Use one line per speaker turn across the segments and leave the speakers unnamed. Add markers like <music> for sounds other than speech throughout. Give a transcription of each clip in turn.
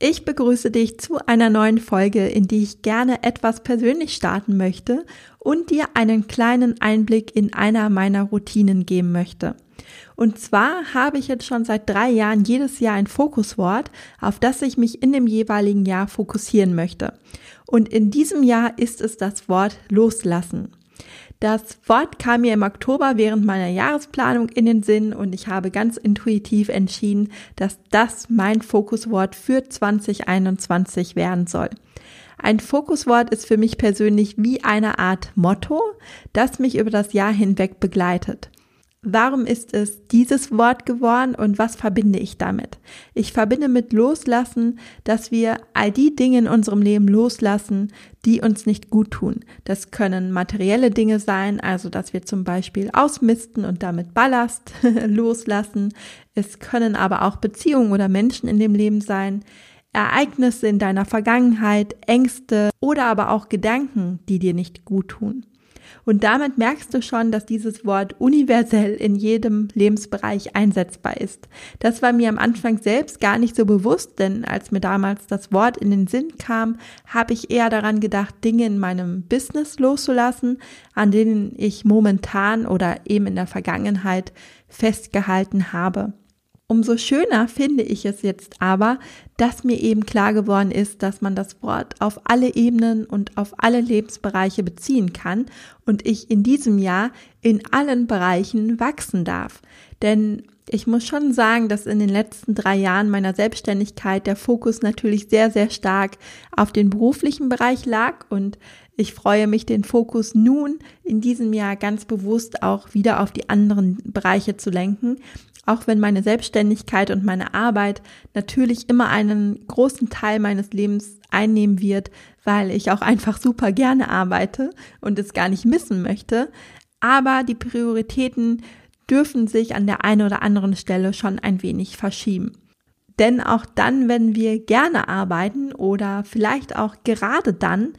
Ich begrüße dich zu einer neuen Folge, in die ich gerne etwas persönlich starten möchte und dir einen kleinen Einblick in einer meiner Routinen geben möchte. Und zwar habe ich jetzt schon seit drei Jahren jedes Jahr ein Fokuswort, auf das ich mich in dem jeweiligen Jahr fokussieren möchte. Und in diesem Jahr ist es das Wort loslassen. Das Wort kam mir im Oktober während meiner Jahresplanung in den Sinn und ich habe ganz intuitiv entschieden, dass das mein Fokuswort für 2021 werden soll. Ein Fokuswort ist für mich persönlich wie eine Art Motto, das mich über das Jahr hinweg begleitet. Warum ist es dieses Wort geworden und was verbinde ich damit? Ich verbinde mit Loslassen, dass wir all die Dinge in unserem Leben loslassen, die uns nicht gut tun. Das können materielle Dinge sein, also dass wir zum Beispiel ausmisten und damit Ballast <laughs> loslassen. Es können aber auch Beziehungen oder Menschen in dem Leben sein. Ereignisse in deiner Vergangenheit, Ängste oder aber auch Gedanken, die dir nicht gut tun. Und damit merkst du schon, dass dieses Wort universell in jedem Lebensbereich einsetzbar ist. Das war mir am Anfang selbst gar nicht so bewusst, denn als mir damals das Wort in den Sinn kam, habe ich eher daran gedacht, Dinge in meinem Business loszulassen, an denen ich momentan oder eben in der Vergangenheit festgehalten habe. Umso schöner finde ich es jetzt aber, dass mir eben klar geworden ist, dass man das Wort auf alle Ebenen und auf alle Lebensbereiche beziehen kann und ich in diesem Jahr in allen Bereichen wachsen darf. Denn ich muss schon sagen, dass in den letzten drei Jahren meiner Selbstständigkeit der Fokus natürlich sehr, sehr stark auf den beruflichen Bereich lag und ich freue mich, den Fokus nun in diesem Jahr ganz bewusst auch wieder auf die anderen Bereiche zu lenken, auch wenn meine Selbstständigkeit und meine Arbeit natürlich immer einen großen Teil meines Lebens einnehmen wird, weil ich auch einfach super gerne arbeite und es gar nicht missen möchte. Aber die Prioritäten dürfen sich an der einen oder anderen Stelle schon ein wenig verschieben. Denn auch dann, wenn wir gerne arbeiten oder vielleicht auch gerade dann,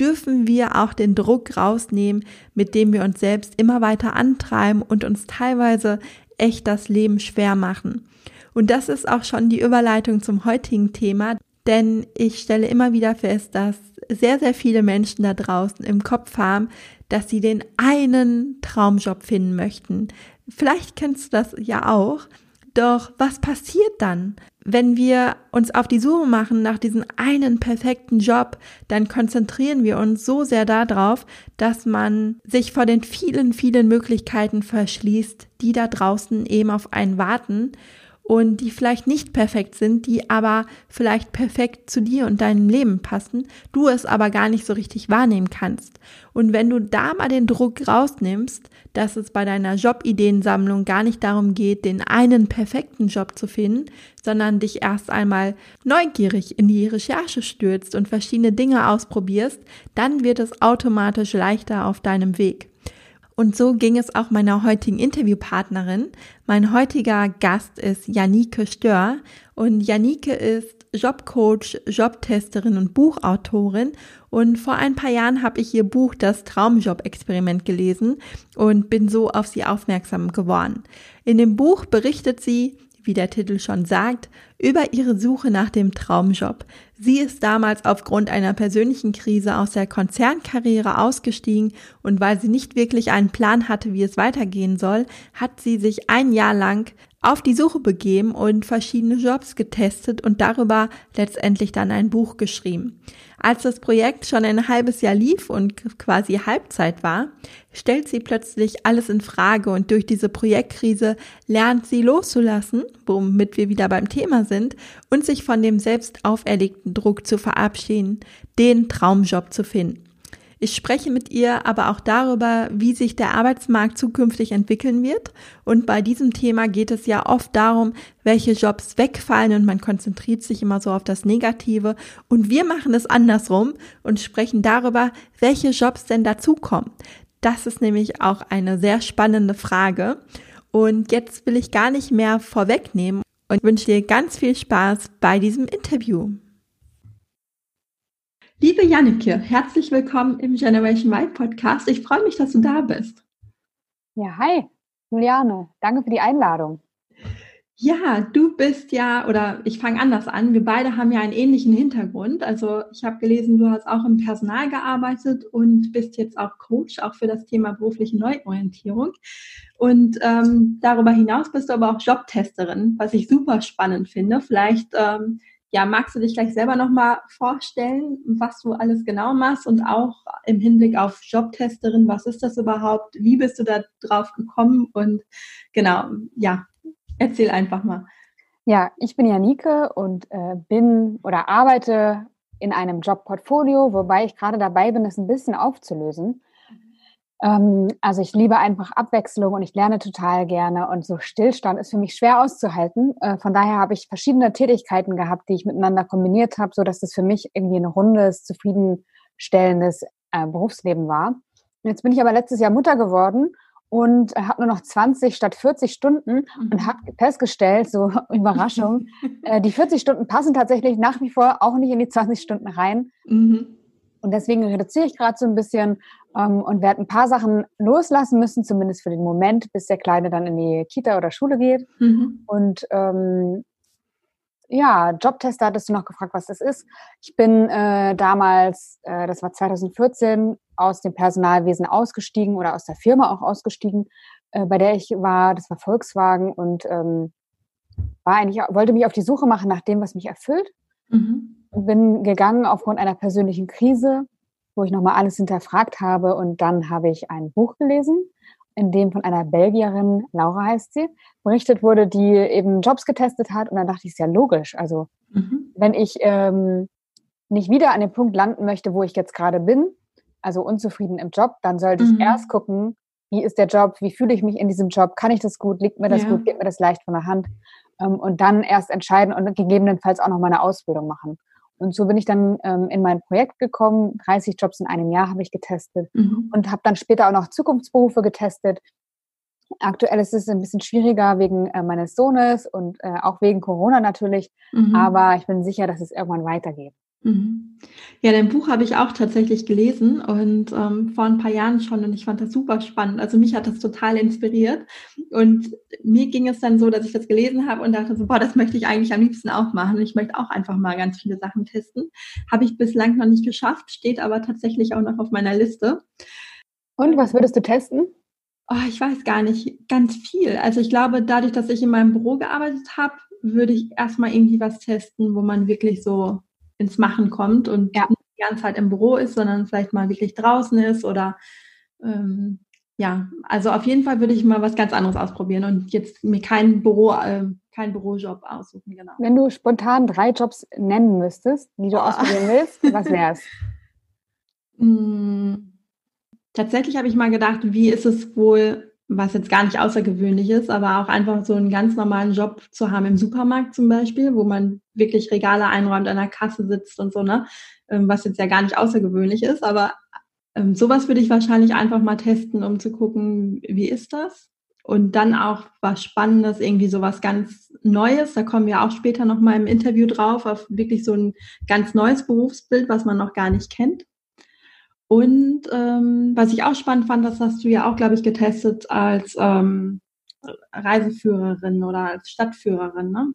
dürfen wir auch den Druck rausnehmen, mit dem wir uns selbst immer weiter antreiben und uns teilweise echt das Leben schwer machen. Und das ist auch schon die Überleitung zum heutigen Thema, denn ich stelle immer wieder fest, dass sehr, sehr viele Menschen da draußen im Kopf haben, dass sie den einen Traumjob finden möchten. Vielleicht kennst du das ja auch. Doch was passiert dann? Wenn wir uns auf die Suche machen nach diesem einen perfekten Job, dann konzentrieren wir uns so sehr darauf, dass man sich vor den vielen, vielen Möglichkeiten verschließt, die da draußen eben auf einen warten und die vielleicht nicht perfekt sind, die aber vielleicht perfekt zu dir und deinem Leben passen, du es aber gar nicht so richtig wahrnehmen kannst. Und wenn du da mal den Druck rausnimmst, dass es bei deiner Jobideensammlung gar nicht darum geht, den einen perfekten Job zu finden, sondern dich erst einmal neugierig in die Recherche stürzt und verschiedene Dinge ausprobierst, dann wird es automatisch leichter auf deinem Weg. Und so ging es auch meiner heutigen Interviewpartnerin. Mein heutiger Gast ist Janike Stör und Janike ist Jobcoach, Jobtesterin und Buchautorin und vor ein paar Jahren habe ich ihr Buch Das Traumjob-Experiment gelesen und bin so auf sie aufmerksam geworden. In dem Buch berichtet sie, wie der Titel schon sagt, über ihre Suche nach dem Traumjob. Sie ist damals aufgrund einer persönlichen Krise aus der Konzernkarriere ausgestiegen und weil sie nicht wirklich einen Plan hatte, wie es weitergehen soll, hat sie sich ein Jahr lang auf die Suche begeben und verschiedene Jobs getestet und darüber letztendlich dann ein Buch geschrieben. Als das Projekt schon ein halbes Jahr lief und quasi Halbzeit war, stellt sie plötzlich alles in Frage und durch diese Projektkrise lernt sie loszulassen, womit wir wieder beim Thema sind, und sich von dem selbst auferlegten Druck zu verabschieden, den Traumjob zu finden. Ich spreche mit ihr aber auch darüber, wie sich der Arbeitsmarkt zukünftig entwickeln wird. Und bei diesem Thema geht es ja oft darum, welche Jobs wegfallen und man konzentriert sich immer so auf das Negative. Und wir machen es andersrum und sprechen darüber, welche Jobs denn dazukommen. Das ist nämlich auch eine sehr spannende Frage. Und jetzt will ich gar nicht mehr vorwegnehmen und wünsche dir ganz viel Spaß bei diesem Interview. Liebe Janneke, herzlich willkommen im Generation Y Podcast. Ich freue mich, dass du da bist.
Ja, hi, Juliane. Danke für die Einladung.
Ja, du bist ja, oder ich fange anders an. Wir beide haben ja einen ähnlichen Hintergrund. Also ich habe gelesen, du hast auch im Personal gearbeitet und bist jetzt auch Coach, auch für das Thema berufliche Neuorientierung. Und ähm, darüber hinaus bist du aber auch Jobtesterin, was ich super spannend finde. Vielleicht ähm, ja, magst du dich gleich selber nochmal vorstellen, was du alles genau machst und auch im Hinblick auf Jobtesterin, was ist das überhaupt? Wie bist du da drauf gekommen? Und genau, ja, erzähl einfach mal.
Ja, ich bin Janike und äh, bin oder arbeite in einem Jobportfolio, wobei ich gerade dabei bin, es ein bisschen aufzulösen. Ähm, also ich liebe einfach Abwechslung und ich lerne total gerne und so Stillstand ist für mich schwer auszuhalten. Äh, von daher habe ich verschiedene Tätigkeiten gehabt, die ich miteinander kombiniert habe, so dass es für mich irgendwie ein rundes, zufriedenstellendes äh, Berufsleben war. Jetzt bin ich aber letztes Jahr Mutter geworden und äh, habe nur noch 20 statt 40 Stunden mhm. und habe festgestellt, so <laughs> Überraschung, <laughs> die 40 Stunden passen tatsächlich nach wie vor auch nicht in die 20 Stunden rein. Mhm. Und deswegen reduziere ich gerade so ein bisschen ähm, und werde ein paar Sachen loslassen müssen, zumindest für den Moment, bis der Kleine dann in die Kita oder Schule geht. Mhm. Und ähm, ja, Jobtester hattest du noch gefragt, was das ist. Ich bin äh, damals, äh, das war 2014, aus dem Personalwesen ausgestiegen oder aus der Firma auch ausgestiegen, äh, bei der ich war. Das war Volkswagen und ähm, war eigentlich wollte mich auf die Suche machen nach dem, was mich erfüllt. Mhm. Bin gegangen aufgrund einer persönlichen Krise wo ich nochmal alles hinterfragt habe. Und dann habe ich ein Buch gelesen, in dem von einer Belgierin, Laura heißt sie, berichtet wurde, die eben Jobs getestet hat. Und dann dachte ich, ist ja logisch. Also mhm. wenn ich ähm, nicht wieder an dem Punkt landen möchte, wo ich jetzt gerade bin, also unzufrieden im Job, dann sollte ich mhm. erst gucken, wie ist der Job, wie fühle ich mich in diesem Job, kann ich das gut, liegt mir das ja. gut, geht mir das leicht von der Hand ähm, und dann erst entscheiden und gegebenenfalls auch noch meine Ausbildung machen. Und so bin ich dann ähm, in mein Projekt gekommen. 30 Jobs in einem Jahr habe ich getestet mhm. und habe dann später auch noch Zukunftsberufe getestet. Aktuell ist es ein bisschen schwieriger wegen äh, meines Sohnes und äh, auch wegen Corona natürlich. Mhm. Aber ich bin sicher, dass es irgendwann weitergeht.
Mhm. Ja, dein Buch habe ich auch tatsächlich gelesen und ähm, vor ein paar Jahren schon und ich fand das super spannend. Also mich hat das total inspiriert und mir ging es dann so, dass ich das gelesen habe und dachte so, boah, das möchte ich eigentlich am liebsten auch machen. Ich möchte auch einfach mal ganz viele Sachen testen. Habe ich bislang noch nicht geschafft, steht aber tatsächlich auch noch auf meiner Liste.
Und was würdest du testen?
Oh, ich weiß gar nicht, ganz viel. Also ich glaube, dadurch, dass ich in meinem Büro gearbeitet habe, würde ich erstmal irgendwie was testen, wo man wirklich so ins Machen kommt und ja. nicht die ganze Zeit im Büro ist, sondern vielleicht mal wirklich draußen ist oder ähm, ja, also auf jeden Fall würde ich mal was ganz anderes ausprobieren und jetzt mir keinen Büro, äh, keinen Bürojob aussuchen, genau.
Wenn du spontan drei Jobs nennen müsstest, die du oh. ausprobieren willst, was wär's? <laughs>
mm, tatsächlich habe ich mal gedacht, wie ist es wohl was jetzt gar nicht außergewöhnlich ist, aber auch einfach so einen ganz normalen Job zu haben im Supermarkt zum Beispiel, wo man wirklich Regale einräumt, an der Kasse sitzt und so, ne? Ähm, was jetzt ja gar nicht außergewöhnlich ist, aber ähm, sowas würde ich wahrscheinlich einfach mal testen, um zu gucken, wie ist das? Und dann auch was Spannendes, irgendwie sowas ganz Neues, da kommen wir auch später nochmal im Interview drauf, auf wirklich so ein ganz neues Berufsbild, was man noch gar nicht kennt. Und ähm, was ich auch spannend fand, das hast du ja auch, glaube ich, getestet als ähm, Reiseführerin oder als Stadtführerin, ne?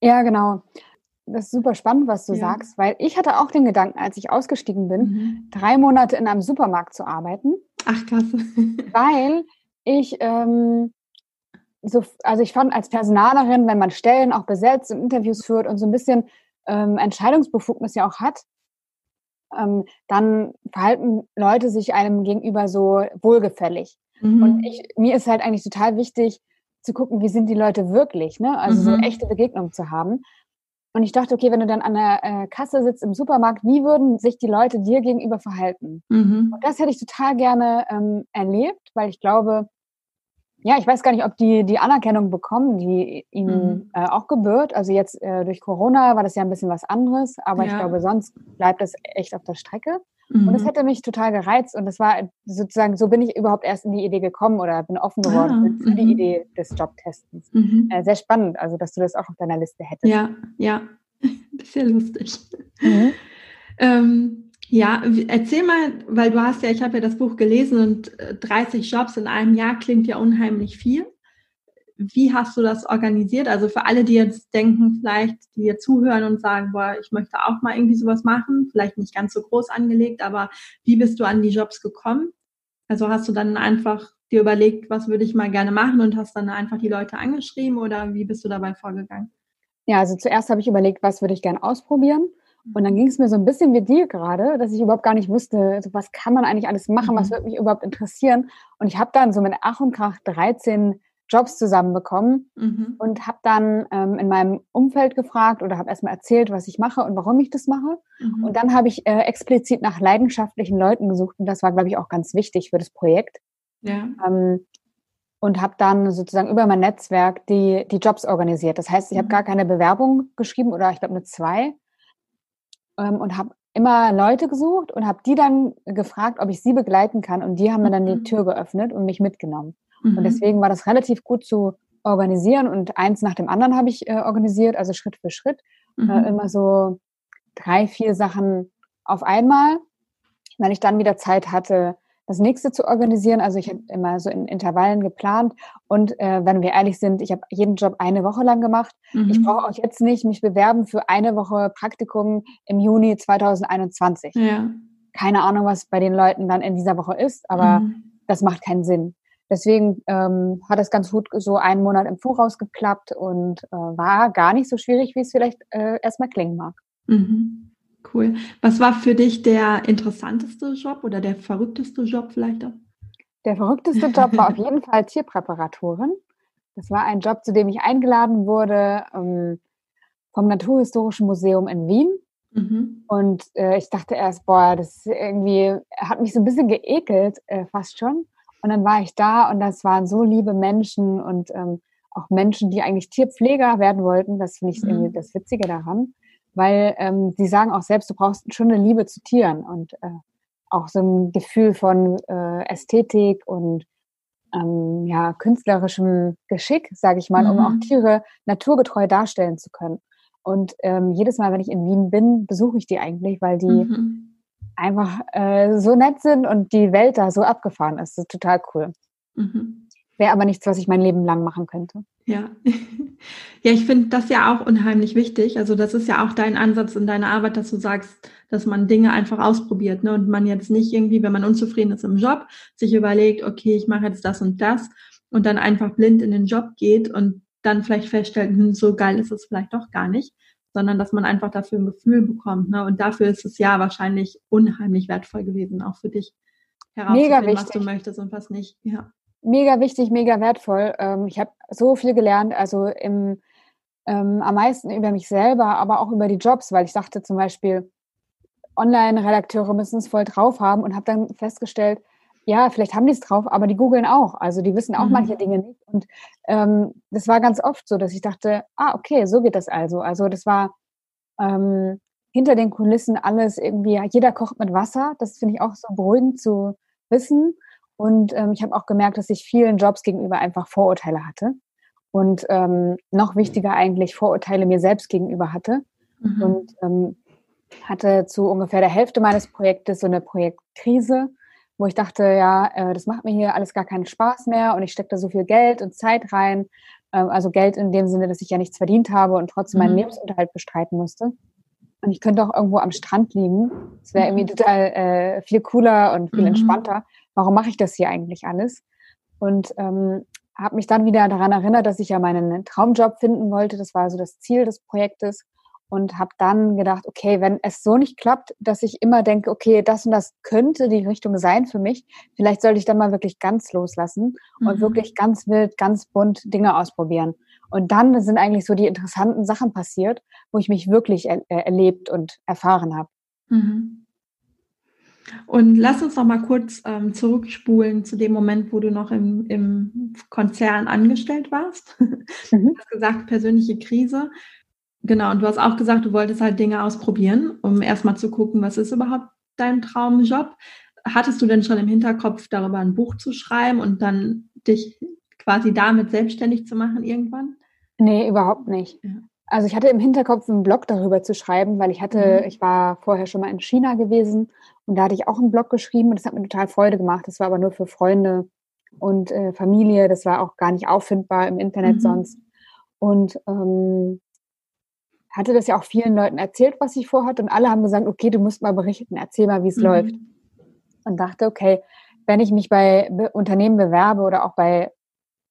Ja, genau. das ist super spannend, was du ja. sagst, weil ich hatte auch den Gedanken, als ich ausgestiegen bin, mhm. drei Monate in einem Supermarkt zu arbeiten.
Ach krass. <laughs>
weil ich ähm, so, also ich fand als Personalerin, wenn man Stellen auch besetzt und Interviews führt und so ein bisschen ähm, Entscheidungsbefugnis ja auch hat, ähm, dann verhalten Leute sich einem gegenüber so wohlgefällig. Mhm. Und ich, mir ist halt eigentlich total wichtig zu gucken, wie sind die Leute wirklich, ne? Also mhm. so echte Begegnungen zu haben. Und ich dachte, okay, wenn du dann an der äh, Kasse sitzt im Supermarkt, wie würden sich die Leute dir gegenüber verhalten? Mhm. Und das hätte ich total gerne ähm, erlebt, weil ich glaube, ja, ich weiß gar nicht, ob die die Anerkennung bekommen, die ihnen mhm. äh, auch gebührt. Also jetzt äh, durch Corona war das ja ein bisschen was anderes, aber ja. ich glaube, sonst bleibt das echt auf der Strecke. Mhm. Und das mhm. hätte mich total gereizt und das war sozusagen, so bin ich überhaupt erst in die Idee gekommen oder bin offen geworden ah, für die mhm. Idee des Jobtestens. Mhm. Äh, sehr spannend, also dass du das auch auf deiner Liste hättest.
Ja, ja, das ist ja lustig. Ähm, ja, erzähl mal, weil du hast ja, ich habe ja das Buch gelesen und 30 äh, Jobs in einem Jahr klingt ja unheimlich viel. Wie hast du das organisiert? Also für alle, die jetzt denken, vielleicht, die hier zuhören und sagen, boah, ich möchte auch mal irgendwie sowas machen, vielleicht nicht ganz so groß angelegt, aber wie bist du an die Jobs gekommen? Also hast du dann einfach dir überlegt, was würde ich mal gerne machen und hast dann einfach die Leute angeschrieben oder wie bist du dabei vorgegangen?
Ja, also zuerst habe ich überlegt, was würde ich gerne ausprobieren und dann ging es mir so ein bisschen wie dir gerade, dass ich überhaupt gar nicht wusste, also was kann man eigentlich alles machen, mhm. was würde mich überhaupt interessieren. Und ich habe dann so mit Ach und Krach 13 Jobs zusammenbekommen mhm. und habe dann ähm, in meinem Umfeld gefragt oder habe erstmal erzählt, was ich mache und warum ich das mache. Mhm. Und dann habe ich äh, explizit nach leidenschaftlichen Leuten gesucht und das war, glaube ich, auch ganz wichtig für das Projekt. Ja. Ähm, und habe dann sozusagen über mein Netzwerk die, die Jobs organisiert. Das heißt, ich habe mhm. gar keine Bewerbung geschrieben oder ich glaube nur zwei, ähm, und habe immer Leute gesucht und habe die dann gefragt, ob ich sie begleiten kann. Und die haben mir dann die mhm. Tür geöffnet und mich mitgenommen. Mhm. Und deswegen war das relativ gut zu organisieren und eins nach dem anderen habe ich äh, organisiert, also Schritt für Schritt. Äh, mhm. Äh, immer so drei, vier Sachen auf einmal, weil ich dann wieder Zeit hatte, das nächste zu organisieren. Also ich habe immer so in Intervallen geplant. Und äh, wenn wir ehrlich sind, ich habe jeden Job eine Woche lang gemacht. Mhm. Ich brauche auch jetzt nicht mich bewerben für eine Woche Praktikum im Juni 2021. Ja. Keine Ahnung, was bei den Leuten dann in dieser Woche ist, aber mhm. das macht keinen Sinn. Deswegen ähm, hat es ganz gut so einen Monat im Voraus geklappt und äh, war gar nicht so schwierig, wie es vielleicht äh, erstmal klingen mag.
Mhm. Cool. Was war für dich der interessanteste Job oder der verrückteste Job vielleicht auch?
Der verrückteste Job war auf <laughs> jeden Fall Tierpräparatorin. Das war ein Job, zu dem ich eingeladen wurde ähm, vom Naturhistorischen Museum in Wien. Mhm. Und äh, ich dachte erst, boah, das irgendwie hat mich so ein bisschen geekelt, äh, fast schon. Und dann war ich da und das waren so liebe Menschen und ähm, auch Menschen, die eigentlich Tierpfleger werden wollten. Das finde ich mhm. irgendwie das Witzige daran weil ähm, sie sagen auch selbst, du brauchst schon eine Liebe zu Tieren und äh, auch so ein Gefühl von äh, Ästhetik und ähm, ja, künstlerischem Geschick, sage ich mal, mhm. um auch mhm. Tiere naturgetreu darstellen zu können. Und ähm, jedes Mal, wenn ich in Wien bin, besuche ich die eigentlich, weil die mhm. einfach äh, so nett sind und die Welt da so abgefahren ist. Das ist total cool. Mhm. Wäre aber nichts, was ich mein Leben lang machen könnte.
Ja, <laughs> ja, ich finde das ja auch unheimlich wichtig. Also das ist ja auch dein Ansatz in deiner Arbeit, dass du sagst, dass man Dinge einfach ausprobiert ne? und man jetzt nicht irgendwie, wenn man unzufrieden ist im Job, sich überlegt, okay, ich mache jetzt das und das und dann einfach blind in den Job geht und dann vielleicht feststellt, hm, so geil ist es vielleicht doch gar nicht, sondern dass man einfach dafür ein Gefühl bekommt. Ne? Und dafür ist es ja wahrscheinlich unheimlich wertvoll gewesen, auch für dich herauszufinden, was du möchtest und was nicht. Ja
mega wichtig, mega wertvoll. Ähm, ich habe so viel gelernt, also im, ähm, am meisten über mich selber, aber auch über die Jobs, weil ich dachte zum Beispiel, Online-Redakteure müssen es voll drauf haben und habe dann festgestellt, ja, vielleicht haben die es drauf, aber die googeln auch. Also die wissen auch mhm. manche Dinge nicht. Und ähm, das war ganz oft so, dass ich dachte, ah, okay, so geht das also. Also das war ähm, hinter den Kulissen alles irgendwie, jeder kocht mit Wasser. Das finde ich auch so beruhigend zu wissen. Und ähm, ich habe auch gemerkt, dass ich vielen Jobs gegenüber einfach Vorurteile hatte. Und ähm, noch wichtiger eigentlich Vorurteile mir selbst gegenüber hatte. Mhm. Und ähm, hatte zu ungefähr der Hälfte meines Projektes so eine Projektkrise, wo ich dachte, ja, äh, das macht mir hier alles gar keinen Spaß mehr und ich stecke da so viel Geld und Zeit rein. Ähm, also Geld in dem Sinne, dass ich ja nichts verdient habe und trotzdem meinen mhm. Lebensunterhalt bestreiten musste. Und ich könnte auch irgendwo am Strand liegen. Das wäre irgendwie mhm. total äh, viel cooler und viel mhm. entspannter. Warum mache ich das hier eigentlich alles? Und ähm, habe mich dann wieder daran erinnert, dass ich ja meinen Traumjob finden wollte. Das war so das Ziel des Projektes und habe dann gedacht, okay, wenn es so nicht klappt, dass ich immer denke, okay, das und das könnte die Richtung sein für mich, vielleicht sollte ich dann mal wirklich ganz loslassen mhm. und wirklich ganz wild, ganz bunt Dinge ausprobieren. Und dann sind eigentlich so die interessanten Sachen passiert, wo ich mich wirklich er äh, erlebt und erfahren habe. Mhm.
Und lass uns noch mal kurz ähm, zurückspulen zu dem Moment, wo du noch im, im Konzern angestellt warst. <laughs> Mhm. Du hast gesagt, persönliche Krise. Genau, und du hast auch gesagt, du wolltest halt Dinge ausprobieren, um erstmal zu gucken, was ist überhaupt dein Traumjob. Hattest du denn schon im Hinterkopf, darüber ein Buch zu schreiben und dann dich quasi damit selbstständig zu machen irgendwann?
Nee, überhaupt nicht. Ja. Also ich hatte im Hinterkopf einen Blog darüber zu schreiben, weil ich hatte, mhm. ich war vorher schon mal in China gewesen und da hatte ich auch einen Blog geschrieben und das hat mir total Freude gemacht. Das war aber nur für Freunde und äh, Familie. Das war auch gar nicht auffindbar im Internet mhm. sonst. Und ähm, hatte das ja auch vielen Leuten erzählt, was ich vorhatte und alle haben gesagt, okay, du musst mal berichten, erzähl mal, wie es mhm. läuft. Und dachte, okay, wenn ich mich bei Unternehmen bewerbe oder auch bei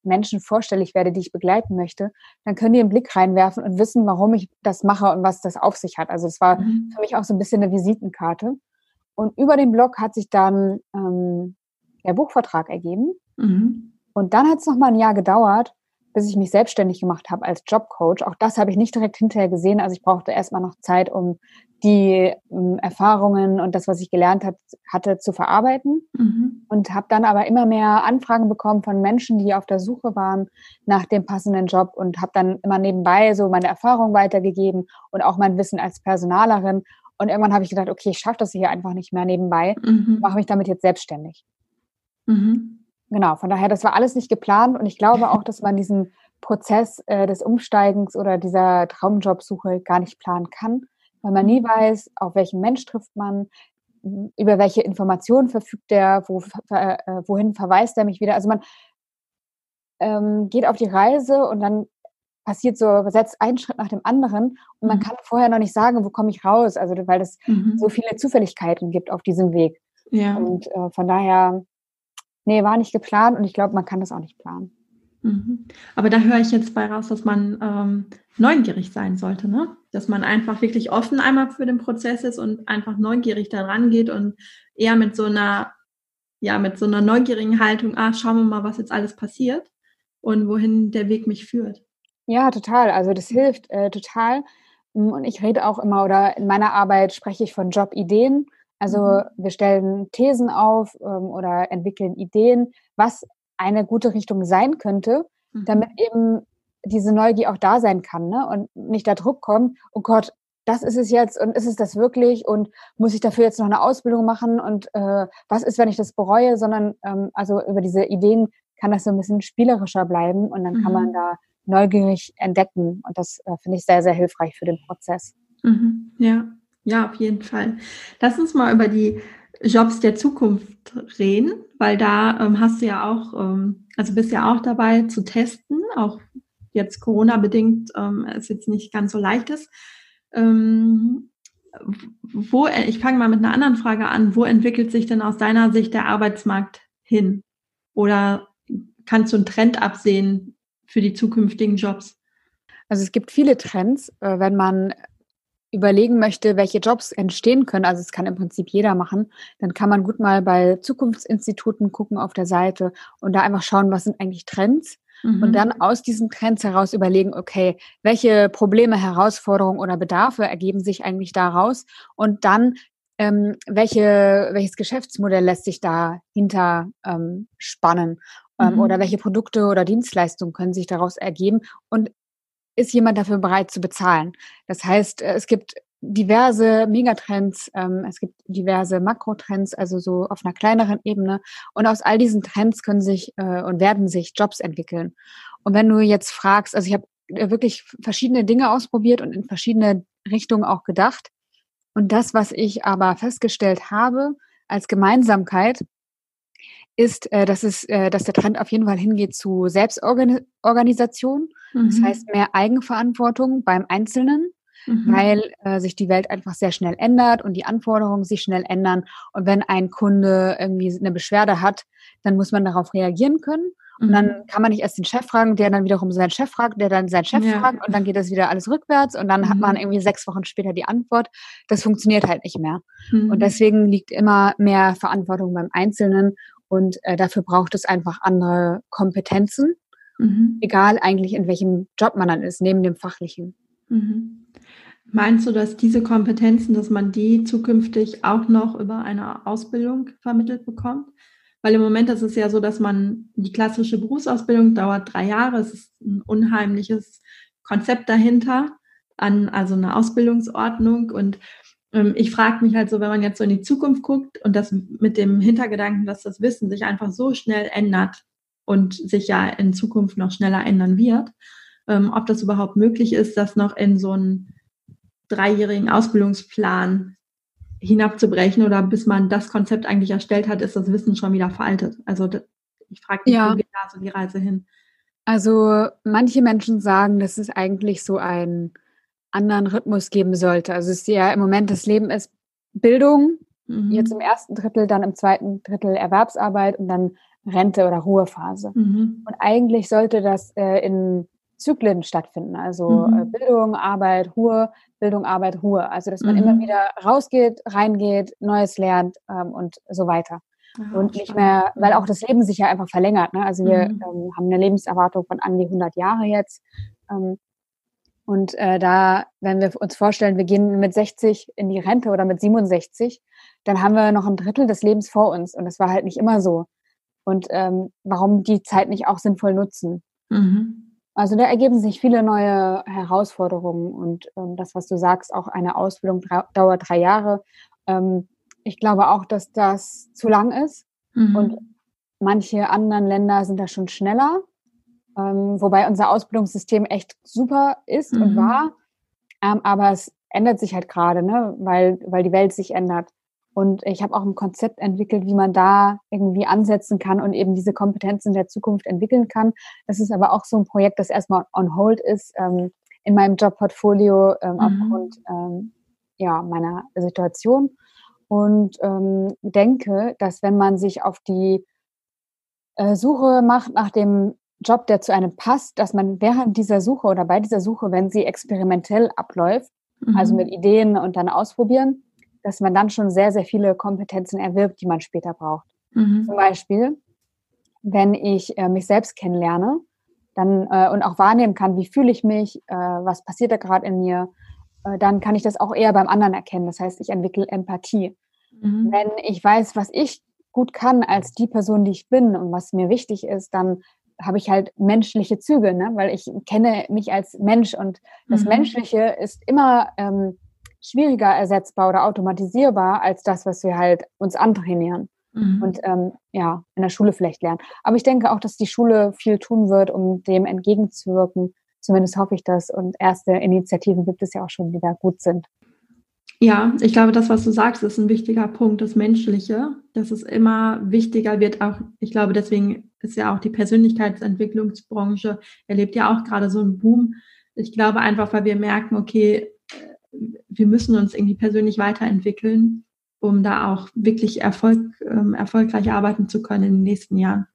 Menschen vorstellig werde, die ich begleiten möchte, dann können die einen Blick reinwerfen und wissen, warum ich das mache und was das auf sich hat. Also es war mhm. für mich auch so ein bisschen eine Visitenkarte. Und über den Blog hat sich dann ähm, der Buchvertrag ergeben. Mhm. Und dann hat es noch mal ein Jahr gedauert, bis ich mich selbstständig gemacht habe als Jobcoach. Auch das habe ich nicht direkt hinterher gesehen. Also ich brauchte erstmal noch Zeit, um die ähm, Erfahrungen und das, was ich gelernt hat, hatte, zu verarbeiten. Mhm. Und habe dann aber immer mehr Anfragen bekommen von Menschen, die auf der Suche waren nach dem passenden Job und habe dann immer nebenbei so meine Erfahrungen weitergegeben und auch mein Wissen als Personalerin. Und irgendwann habe ich gedacht, okay, ich schaffe das hier einfach nicht mehr nebenbei, mhm. mache mich damit jetzt selbstständig. Mhm. Genau, von daher, das war alles nicht geplant und ich glaube auch, dass man diesen Prozess äh, des Umsteigens oder dieser Traumjobsuche gar nicht planen kann, weil man nie weiß, auf welchen Mensch trifft man, über welche Informationen verfügt der, wo, äh, wohin verweist er mich wieder. Also man ähm, geht auf die Reise und dann passiert so, setzt einen Schritt nach dem anderen und man mhm. kann vorher noch nicht sagen, wo komme ich raus, also weil es mhm. so viele Zufälligkeiten gibt auf diesem Weg. Ja. Und äh, von daher Nee, war nicht geplant und ich glaube, man kann das auch nicht planen.
Mhm. Aber da höre ich jetzt bei raus, dass man ähm, neugierig sein sollte, ne? Dass man einfach wirklich offen einmal für den Prozess ist und einfach neugierig daran geht und eher mit so einer, ja, mit so einer neugierigen Haltung, ah, schauen wir mal, was jetzt alles passiert und wohin der Weg mich führt.
Ja, total. Also das hilft äh, total. Und ich rede auch immer oder in meiner Arbeit spreche ich von Jobideen. Also mhm. wir stellen Thesen auf ähm, oder entwickeln Ideen, was eine gute Richtung sein könnte, mhm. damit eben diese Neugier auch da sein kann ne? und nicht der Druck kommt, oh Gott, das ist es jetzt und ist es das wirklich und muss ich dafür jetzt noch eine Ausbildung machen und äh, was ist, wenn ich das bereue, sondern ähm, also über diese Ideen kann das so ein bisschen spielerischer bleiben und dann mhm. kann man mhm. da neugierig entdecken und das äh, finde ich sehr, sehr hilfreich für den Prozess.
Mhm. Ja, ja, auf jeden Fall. Lass uns mal über die Jobs der Zukunft reden, weil da ähm, hast du ja auch, ähm, also bist ja auch dabei zu testen, auch jetzt Corona-bedingt ähm, es jetzt nicht ganz so leicht ist. Ähm, wo, ich fange mal mit einer anderen Frage an. Wo entwickelt sich denn aus deiner Sicht der Arbeitsmarkt hin? Oder kannst du einen Trend absehen für die zukünftigen Jobs?
Also es gibt viele Trends, äh, wenn man überlegen möchte, welche Jobs entstehen können, also es kann im Prinzip jeder machen, dann kann man gut mal bei Zukunftsinstituten gucken auf der Seite und da einfach schauen, was sind eigentlich Trends mhm. und dann aus diesen Trends heraus überlegen, okay, welche Probleme, Herausforderungen oder Bedarfe ergeben sich eigentlich daraus und dann ähm, welche, welches Geschäftsmodell lässt sich dahinter ähm, spannen ähm, mhm. oder welche Produkte oder Dienstleistungen können sich daraus ergeben und ist jemand dafür bereit zu bezahlen. Das heißt, äh, es gibt diverse Megatrends, ähm, es gibt diverse Makrotrends, also so auf einer kleineren Ebene. Und aus all diesen Trends können sich äh, und werden sich Jobs entwickeln. Und wenn du jetzt fragst, also ich habe äh, wirklich verschiedene Dinge ausprobiert und in verschiedene Richtungen auch gedacht. Und das, was ich aber festgestellt habe als Gemeinsamkeit, ist, äh, dass, es, äh, dass der Trend auf jeden Fall hingeht zu Selbstorganisation. Mhm. Das heißt mehr Eigenverantwortung beim Einzelnen, mhm. weil äh, sich die Welt einfach sehr schnell ändert und die Anforderungen sich schnell ändern. Und wenn ein Kunde irgendwie eine Beschwerde hat, dann muss man darauf reagieren können. Und dann mhm. kann man nicht erst den Chef fragen, der dann wiederum seinen Chef fragt, der dann seinen Chef ja. fragt und dann geht das wieder alles rückwärts und dann mhm. hat man irgendwie sechs Wochen später die Antwort. Das funktioniert halt nicht mehr. Mhm. Und deswegen liegt immer mehr Verantwortung beim Einzelnen und äh, dafür braucht es einfach andere Kompetenzen, mhm. egal eigentlich in welchem Job man dann ist, neben dem fachlichen.
Mhm. Meinst du, dass diese Kompetenzen, dass man die zukünftig auch noch über eine Ausbildung vermittelt bekommt? Weil im Moment ist es ja so, dass man die klassische Berufsausbildung dauert drei Jahre. Es ist ein unheimliches Konzept dahinter, an, also eine Ausbildungsordnung. Und ich frage mich halt so, wenn man jetzt so in die Zukunft guckt und das mit dem Hintergedanken, dass das Wissen sich einfach so schnell ändert und sich ja in Zukunft noch schneller ändern wird, ähm, ob das überhaupt möglich ist, das noch in so einen dreijährigen Ausbildungsplan hinabzubrechen oder bis man das Konzept eigentlich erstellt hat, ist das Wissen schon wieder veraltet. Also ich frage mich, ja. wo geht da so die Reise hin?
Also manche Menschen sagen, dass es eigentlich so einen anderen Rhythmus geben sollte. Also es ist ja im Moment das Leben ist Bildung, mhm. jetzt im ersten Drittel, dann im zweiten Drittel Erwerbsarbeit und dann Rente oder Ruhephase. Mhm. Und eigentlich sollte das äh, in Zyklen stattfinden. Also mhm. äh, Bildung, Arbeit, Ruhe, Bildung, Arbeit, Ruhe. Also dass man mhm. immer wieder rausgeht, reingeht, Neues lernt ähm, und so weiter. Ja, und nicht mehr, weil auch das Leben sich ja einfach verlängert. Ne? Also wir mhm. ähm, haben eine Lebenserwartung von an die 100 Jahre jetzt. Ähm, und äh, da, wenn wir uns vorstellen, wir gehen mit 60 in die Rente oder mit 67, dann haben wir noch ein Drittel des Lebens vor uns. Und das war halt nicht immer so. Und ähm, warum die Zeit nicht auch sinnvoll nutzen? Mhm. Also da ergeben sich viele neue Herausforderungen und ähm, das, was du sagst, auch eine Ausbildung dauert drei Jahre. Ähm, ich glaube auch, dass das zu lang ist mhm. und manche anderen Länder sind da schon schneller, ähm, wobei unser Ausbildungssystem echt super ist mhm. und war, ähm, aber es ändert sich halt gerade, ne? weil, weil die Welt sich ändert. Und ich habe auch ein Konzept entwickelt, wie man da irgendwie ansetzen kann und eben diese Kompetenzen der Zukunft entwickeln kann. Das ist aber auch so ein Projekt, das erstmal on hold ist ähm, in meinem Jobportfolio ähm, mhm. aufgrund ähm, ja, meiner Situation. Und ähm, denke, dass wenn man sich auf die äh, Suche macht nach dem Job, der zu einem passt, dass man während dieser Suche oder bei dieser Suche, wenn sie experimentell abläuft, also mhm. also mit Ideen und dann ausprobieren, dass man dann schon sehr, sehr viele Kompetenzen erwirbt, die man später braucht. Mhm. Zum Beispiel, wenn ich äh, mich selbst kennenlerne dann, äh, und auch wahrnehmen kann, wie fühle ich mich, äh, was passiert da gerade in mir, äh, dann kann ich das auch eher beim anderen erkennen. Das heißt, ich entwickle Empathie. Mhm. Wenn ich weiß, was ich gut kann als die Person, die ich bin und was mir wichtig ist, dann habe ich halt menschliche Züge, ne? weil ich kenne mich als Mensch und das mhm. Menschliche ist immer ähm, schwieriger ersetzbar oder automatisierbar als das, was wir halt uns antrainieren mhm. und ähm, ja, in der Schule vielleicht lernen. Aber ich denke auch, dass die Schule viel tun wird, um dem entgegenzuwirken. Zumindest hoffe ich das. Und erste Initiativen gibt es ja auch schon, die da gut sind.
Ja, ich glaube, das, was du sagst, ist ein wichtiger Punkt, das Menschliche, dass es immer wichtiger wird. Auch, ich glaube, deswegen ist ja auch die Persönlichkeitsentwicklungsbranche erlebt ja auch gerade so einen Boom. Ich glaube einfach, weil wir merken, okay, wir müssen uns irgendwie persönlich weiterentwickeln, um da auch wirklich Erfolg, ähm, erfolgreich arbeiten zu können in den nächsten Jahren.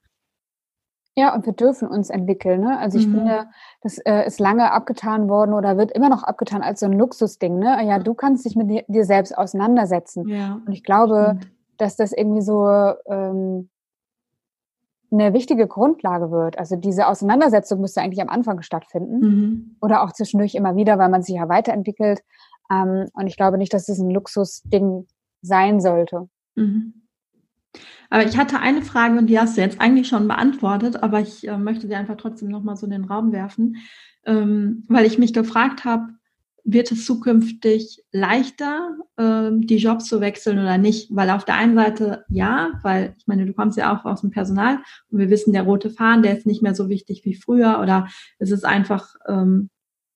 Ja, und wir dürfen uns entwickeln. Ne? Also ich mhm. finde, das äh, ist lange abgetan worden oder wird immer noch abgetan als so ein Luxusding. Ne? Ja, du kannst dich mit dir selbst auseinandersetzen. Ja, und ich glaube, stimmt. dass das irgendwie so ähm, eine wichtige Grundlage wird. Also diese Auseinandersetzung müsste eigentlich am Anfang stattfinden mhm. oder auch zwischendurch immer wieder, weil man sich ja weiterentwickelt. Ähm, und ich glaube nicht, dass es ein Luxusding sein sollte. Mhm.
Aber ich hatte eine Frage und die hast du jetzt eigentlich schon beantwortet, aber ich äh, möchte sie einfach trotzdem nochmal so in den Raum werfen, ähm, weil ich mich gefragt habe, wird es zukünftig leichter, ähm, die Jobs zu wechseln oder nicht? Weil auf der einen Seite ja, weil ich meine, du kommst ja auch aus dem Personal und wir wissen, der rote Faden, der ist nicht mehr so wichtig wie früher oder es ist einfach, ähm,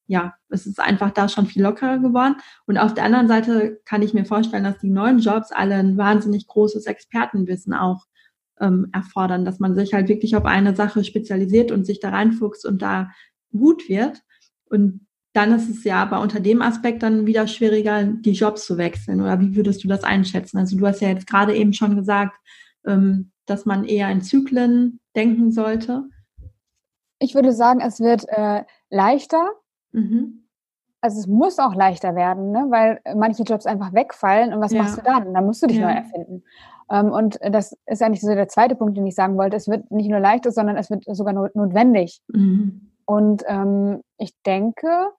ja, es ist einfach da schon viel lockerer geworden. Und auf der anderen Seite kann ich mir vorstellen, dass die neuen Jobs alle ein wahnsinnig großes Expertenwissen auch ähm, erfordern, dass man sich halt wirklich auf eine Sache spezialisiert und sich da reinfuchst und da gut wird. Und dann ist es ja aber unter dem Aspekt dann wieder schwieriger, die Jobs zu wechseln. Oder wie würdest du das einschätzen? Also du hast ja jetzt gerade eben schon gesagt, ähm, dass man eher in Zyklen denken sollte.
Ich würde sagen, es wird äh, leichter. Mhm. Also es muss auch leichter werden, ne? weil manche Jobs einfach wegfallen und was ja. machst du dann? Dann musst du dich ja. neu erfinden. Ähm, und das ist eigentlich so der zweite Punkt, den ich sagen wollte. Es wird nicht nur leichter, sondern es wird sogar notwendig. Mhm. Und ähm, ich denke,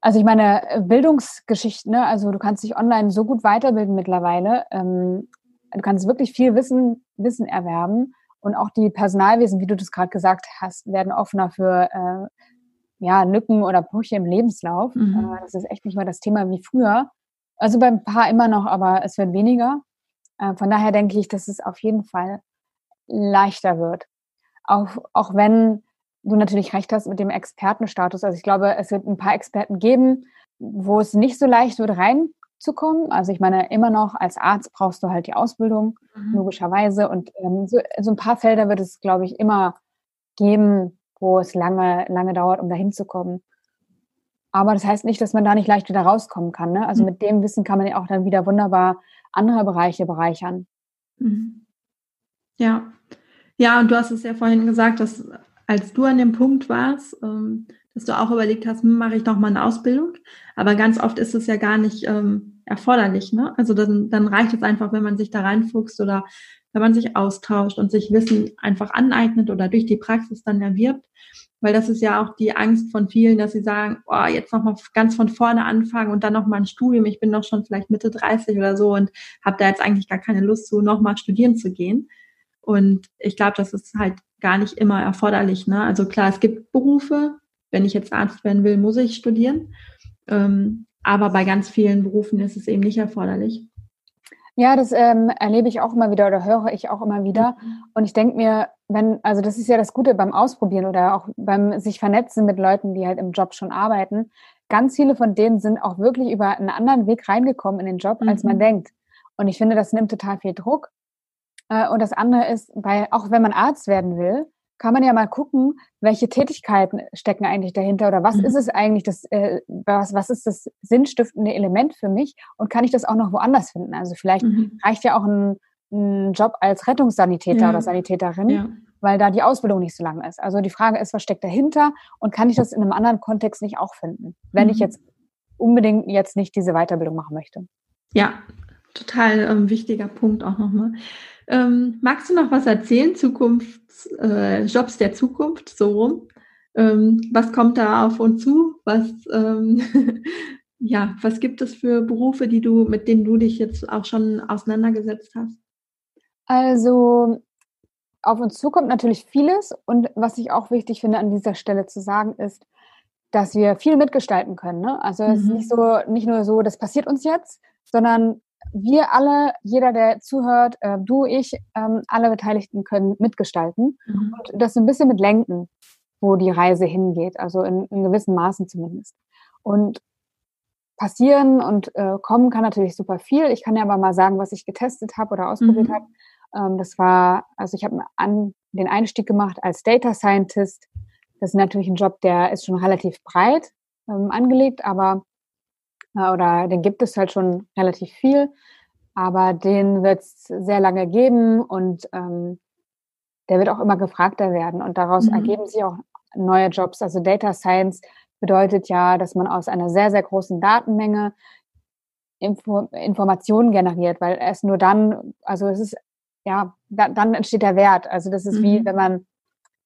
also ich meine, äh, Bildungsgeschichten, ne? also du kannst dich online so gut weiterbilden mittlerweile. Ähm, du kannst wirklich viel Wissen, Wissen erwerben. Und auch die Personalwesen, wie du das gerade gesagt hast, werden offener für äh, ja, Lücken oder Brüche im Lebenslauf. Mhm. Äh, das ist echt nicht mehr das Thema wie früher. Also beim Paar immer noch, aber es wird weniger. Äh, von daher denke ich, dass es auf jeden Fall leichter wird. Auch, auch wenn du natürlich recht hast mit dem Expertenstatus. Also ich glaube, es wird ein paar Experten geben, wo es nicht so leicht wird, reinzukommen. Also ich meine, immer noch als Arzt brauchst du halt die Ausbildung, mhm. logischerweise. Und ähm, so, so ein paar Felder wird es, glaube ich, immer geben, wo es lange, lange dauert, um da hinzukommen. Aber das heißt nicht, dass man da nicht leicht wieder rauskommen kann. Ne? Also mhm. mit dem Wissen kann man ja auch dann wieder wunderbar andere Bereiche bereichern.
Mhm. Ja. Ja, und du hast es ja vorhin gesagt, dass als du an dem Punkt warst, ähm, dass du auch überlegt hast, hm, mache ich noch mal eine Ausbildung. Aber ganz oft ist es ja gar nicht ähm, erforderlich. Ne? Also dann, dann reicht es einfach, wenn man sich da reinfuchst oder wenn man sich austauscht und sich Wissen einfach aneignet oder durch die Praxis dann erwirbt. Weil das ist ja auch die Angst von vielen, dass sie sagen, oh, jetzt nochmal ganz von vorne anfangen und dann nochmal ein Studium. Ich bin doch schon vielleicht Mitte 30 oder so und habe da jetzt eigentlich gar keine Lust zu, nochmal studieren zu gehen. Und ich glaube, das ist halt gar nicht immer erforderlich. Ne? Also klar, es gibt Berufe, wenn ich jetzt Arzt werden will, muss ich studieren. Ähm, aber bei ganz vielen Berufen ist es eben nicht erforderlich.
Ja, das ähm, erlebe ich auch immer wieder oder höre ich auch immer wieder. Mhm. Und ich denke mir, wenn, also das ist ja das Gute beim Ausprobieren oder auch beim sich vernetzen mit Leuten, die halt im Job schon arbeiten. Ganz viele von denen sind auch wirklich über einen anderen Weg reingekommen in den Job, als mhm. man denkt. Und ich finde, das nimmt total viel Druck. Äh, und das andere ist, weil auch wenn man Arzt werden will, kann man ja mal gucken, welche Tätigkeiten stecken eigentlich dahinter oder was mhm. ist es eigentlich das, äh, was, was ist das sinnstiftende Element für mich und kann ich das auch noch woanders finden? Also vielleicht mhm. reicht ja auch ein, ein, Job als Rettungssanitäter ja. oder Sanitäterin, ja. weil da die Ausbildung nicht so lang ist. Also die Frage ist, was steckt dahinter und kann ich das in einem anderen Kontext nicht auch finden, wenn mhm. ich jetzt unbedingt jetzt nicht diese Weiterbildung machen möchte?
Ja, total ähm, wichtiger Punkt auch nochmal. Ähm, magst du noch was erzählen? Zukunfts, äh, Jobs der Zukunft, so rum. Ähm, was kommt da auf uns zu? Was, ähm, <laughs> ja, was gibt es für Berufe, die du, mit denen du dich jetzt auch schon auseinandergesetzt hast?
Also auf uns zukommt natürlich vieles und was ich auch wichtig finde an dieser Stelle zu sagen ist, dass wir viel mitgestalten können. Ne? Also es ist nicht mhm. so, nicht nur so, das passiert uns jetzt, sondern wir alle, jeder, der zuhört, äh, du, ich, ähm, alle Beteiligten können mitgestalten mhm. und das ein bisschen mit lenken, wo die Reise hingeht, also in, in gewissen Maßen zumindest. Und passieren und äh, kommen kann natürlich super viel. Ich kann ja aber mal sagen, was ich getestet habe oder ausprobiert mhm. habe. Ähm, das war, also ich habe an den Einstieg gemacht als Data Scientist. Das ist natürlich ein Job, der ist schon relativ breit ähm, angelegt, aber oder den gibt es halt schon relativ viel, aber den wird es sehr lange geben und ähm, der wird auch immer gefragter werden und daraus mhm. ergeben sich auch neue Jobs. Also Data Science bedeutet ja, dass man aus einer sehr, sehr großen Datenmenge Info Informationen generiert, weil es nur dann, also es ist, ja, da, dann entsteht der Wert. Also das ist mhm. wie, wenn man,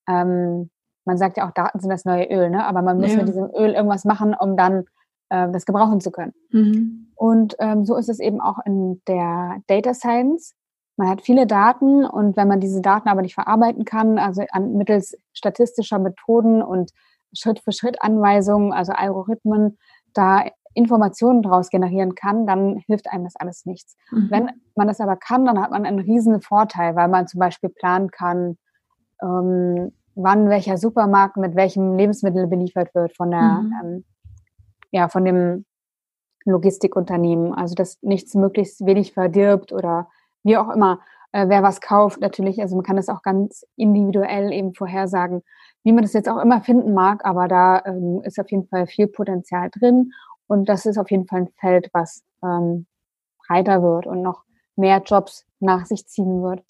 ähm, man sagt ja auch, Daten sind das neue Öl, ne? aber man muss ja. mit diesem Öl irgendwas machen, um dann äh, das gebrauchen zu können. Mhm. Und ähm, so ist es eben auch in der Data Science. Man hat viele Daten und wenn man diese Daten aber nicht verarbeiten kann, also an, mittels statistischer Methoden und Schritt-für-Schritt-Anweisungen, also Algorithmen, da Informationen daraus generieren kann, dann hilft einem das alles nichts. Mhm. Wenn man das aber kann, dann hat man einen riesen Vorteil, weil man zum Beispiel planen kann, ähm, wann welcher Supermarkt mit welchem Lebensmittel beliefert wird von der mhm. ähm, ja, von dem Logistikunternehmen. Also, dass nichts möglichst wenig verdirbt oder wie auch immer. äh, wer was kauft natürlich. Also man kann das auch ganz individuell eben vorhersagen, wie man das jetzt auch immer finden mag, aber da ähm, ist auf jeden Fall viel Potenzial drin und das ist auf jeden Fall ein Feld, was ähm, breiter wird und noch mehr Jobs nach sich ziehen wird.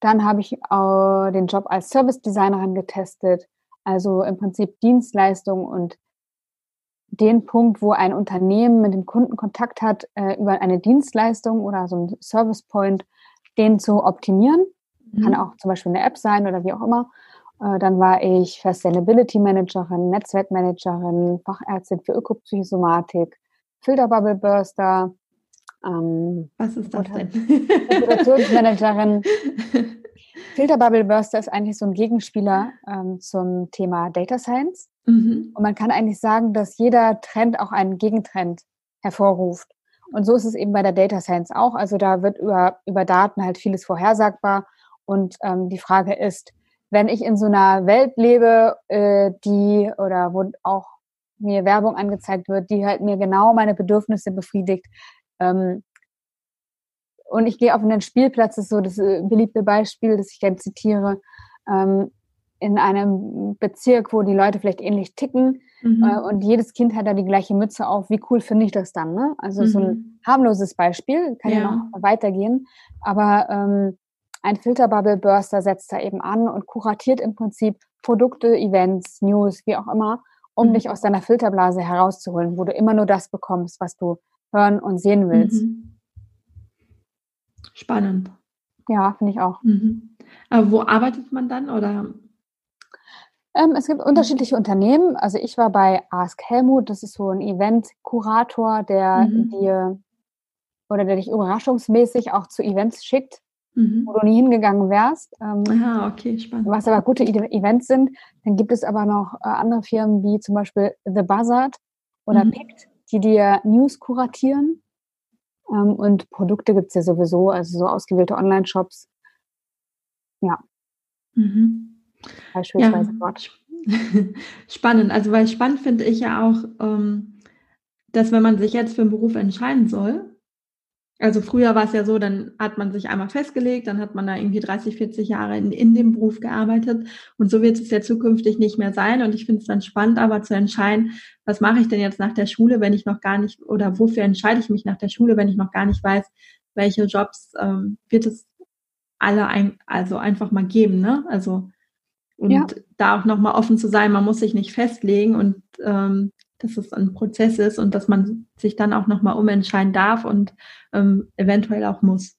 Dann habe ich äh, den Job als Service Designerin getestet, also im Prinzip Dienstleistung und den Punkt, wo ein Unternehmen mit dem Kunden Kontakt hat äh, über eine Dienstleistung oder so ein Service Point, den zu optimieren. Mhm. Kann auch zum Beispiel eine App sein oder wie auch immer. Äh, dann war ich Sustainability Managerin, Netzwerkmanagerin, Fachärztin für Ökopsychosomatik, Filterbubble Burster.
Ähm, Was ist das denn? <laughs>
Reputationsmanagerin. Filterbubble Burster ist eigentlich so ein Gegenspieler ähm, zum Thema Data Science. Mhm. Und man kann eigentlich sagen, dass jeder Trend auch einen Gegentrend hervorruft. Und so ist es eben bei der Data Science auch. Also da wird über, über Daten halt vieles vorhersagbar. Und ähm, die Frage ist, wenn ich in so einer Welt lebe, äh, die oder wo auch mir Werbung angezeigt wird, die halt mir genau meine Bedürfnisse befriedigt. Ähm, und ich gehe auf einen Spielplatz, das ist so das äh, beliebte Beispiel, das ich gerne zitiere. Ähm, in einem Bezirk, wo die Leute vielleicht ähnlich ticken mhm. äh, und jedes Kind hat da die gleiche Mütze auf. Wie cool finde ich das dann? Ne? Also mhm. so ein mhm. harmloses Beispiel, kann ja, ja noch weitergehen. Aber ähm, ein Filterbubble Burster setzt da eben an und kuratiert im Prinzip Produkte, Events, News, wie auch immer, um mhm. dich aus deiner Filterblase herauszuholen, wo du immer nur das bekommst, was du hören und sehen willst. Mhm.
Spannend.
Ja, finde ich auch.
Mhm. Aber wo arbeitet man dann oder
ähm, es gibt unterschiedliche Unternehmen. Also ich war bei Ask Helmut, das ist so ein Event-Kurator, der mhm. dir oder der dich überraschungsmäßig auch zu Events schickt, mhm. wo du nie hingegangen wärst.
Ähm, Aha, okay, spannend.
Was aber gute Events sind. Dann gibt es aber noch äh, andere Firmen wie zum Beispiel The Buzzard oder mhm. Pict, die dir News kuratieren. Ähm, und Produkte gibt es ja sowieso, also so ausgewählte Online-Shops. Ja.
Mhm beispielsweise ja. dort. <laughs> Spannend. Also, weil spannend finde ich ja auch, ähm, dass wenn man sich jetzt für einen Beruf entscheiden soll, also früher war es ja so, dann hat man sich einmal festgelegt, dann hat man da irgendwie 30, 40 Jahre in, in dem Beruf gearbeitet und so wird es ja zukünftig nicht mehr sein und ich finde es dann spannend, aber zu entscheiden, was mache ich denn jetzt nach der Schule, wenn ich noch gar nicht, oder wofür entscheide ich mich nach der Schule, wenn ich noch gar nicht weiß, welche Jobs ähm, wird es alle ein, also einfach mal geben, ne? Also und ja. da auch nochmal offen zu sein, man muss sich nicht festlegen und ähm, dass es ein Prozess ist und dass man sich dann auch nochmal umentscheiden darf und ähm, eventuell auch muss.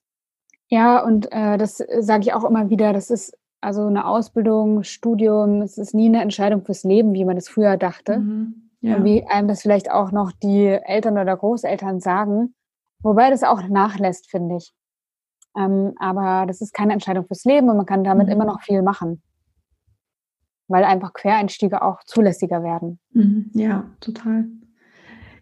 Ja, und äh, das sage ich auch immer wieder, das ist also eine Ausbildung, Studium, es ist nie eine Entscheidung fürs Leben, wie man es früher dachte. Mhm. Ja. Und wie einem das vielleicht auch noch die Eltern oder Großeltern sagen. Wobei das auch nachlässt, finde ich. Ähm, aber das ist keine Entscheidung fürs Leben und man kann damit mhm. immer noch viel machen weil einfach Quereinstiege auch zulässiger werden.
Mhm, ja, total.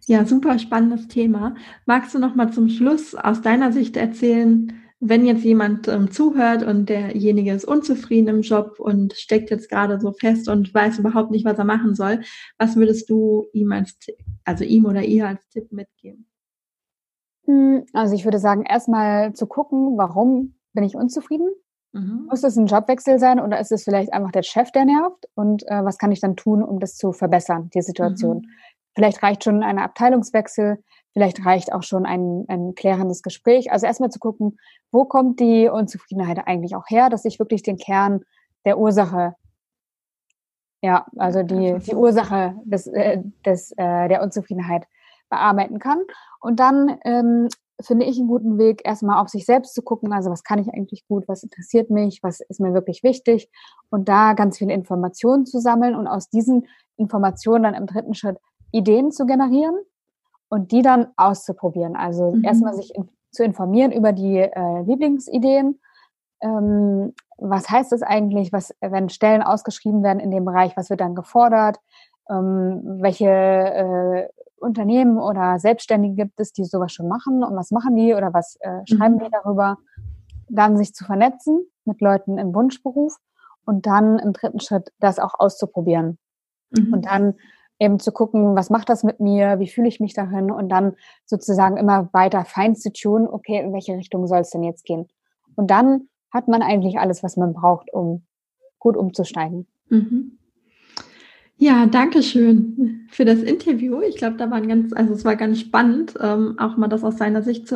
Ja, super spannendes Thema. Magst du noch mal zum Schluss aus deiner Sicht erzählen, wenn jetzt jemand ähm, zuhört und derjenige ist unzufrieden im Job und steckt jetzt gerade so fest und weiß überhaupt nicht, was er machen soll, was würdest du ihm als, also ihm oder ihr als Tipp mitgeben?
Hm, also ich würde sagen, erstmal zu gucken, warum bin ich unzufrieden? Mhm. Muss das ein Jobwechsel sein oder ist es vielleicht einfach der Chef, der nervt? Und äh, was kann ich dann tun, um das zu verbessern, die Situation? Mhm. Vielleicht reicht schon ein Abteilungswechsel, vielleicht reicht auch schon ein, ein klärendes Gespräch. Also erstmal zu gucken, wo kommt die Unzufriedenheit eigentlich auch her, dass ich wirklich den Kern der Ursache, ja, also die, die Ursache des, äh, des, äh, der Unzufriedenheit bearbeiten kann. Und dann ähm, finde ich einen guten Weg, erstmal auf sich selbst zu gucken, also was kann ich eigentlich gut, was interessiert mich, was ist mir wirklich wichtig und da ganz viele Informationen zu sammeln und aus diesen Informationen dann im dritten Schritt Ideen zu generieren und die dann auszuprobieren. Also mhm. erstmal sich in, zu informieren über die äh, Lieblingsideen. Ähm, was heißt das eigentlich, was, wenn Stellen ausgeschrieben werden in dem Bereich, was wird dann gefordert? Ähm, welche äh, Unternehmen oder Selbstständige gibt es, die sowas schon machen und was machen die oder was äh, schreiben mhm. die darüber, dann sich zu vernetzen mit Leuten im Wunschberuf und dann im dritten Schritt das auch auszuprobieren mhm. und dann eben zu gucken, was macht das mit mir, wie fühle ich mich darin und dann sozusagen immer weiter fein zu tun, okay, in welche Richtung soll es denn jetzt gehen? Und dann hat man eigentlich alles, was man braucht, um gut umzusteigen. Mhm.
Ja, danke schön für das Interview. Ich glaube, da waren ganz, also es war ganz spannend, ähm, auch mal das aus seiner Sicht zu,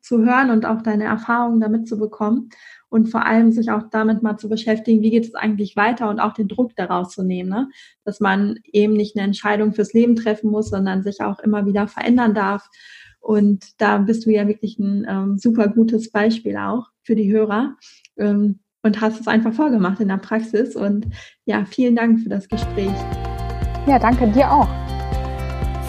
zu hören und auch deine Erfahrungen damit zu bekommen und vor allem sich auch damit mal zu beschäftigen, wie geht es eigentlich weiter und auch den Druck daraus zu nehmen, ne? dass man eben nicht eine Entscheidung fürs Leben treffen muss, sondern sich auch immer wieder verändern darf. Und da bist du ja wirklich ein ähm, super gutes Beispiel auch für die Hörer ähm, und hast es einfach vorgemacht in der Praxis. Und ja, vielen Dank für das Gespräch.
Ja, danke dir auch.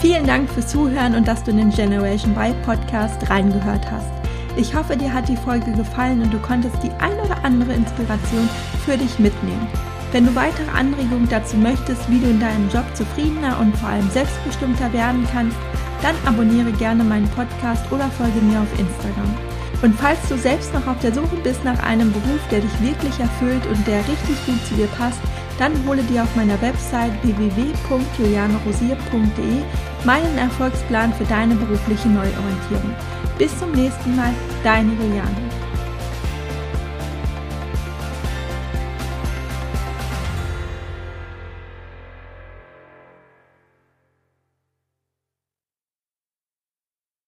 Vielen Dank fürs Zuhören und dass du in den Generation Y Podcast reingehört hast. Ich hoffe, dir hat die Folge gefallen und du konntest die ein oder andere Inspiration für dich mitnehmen. Wenn du weitere Anregungen dazu möchtest, wie du in deinem Job zufriedener und vor allem selbstbestimmter werden kannst, dann abonniere gerne meinen Podcast oder folge mir auf Instagram. Und falls du selbst noch auf der Suche bist nach einem Beruf, der dich wirklich erfüllt und der richtig gut zu dir passt, dann hole dir auf meiner Website www.julianerosier.de meinen Erfolgsplan für deine berufliche Neuorientierung. Bis zum nächsten Mal, deine Juliane.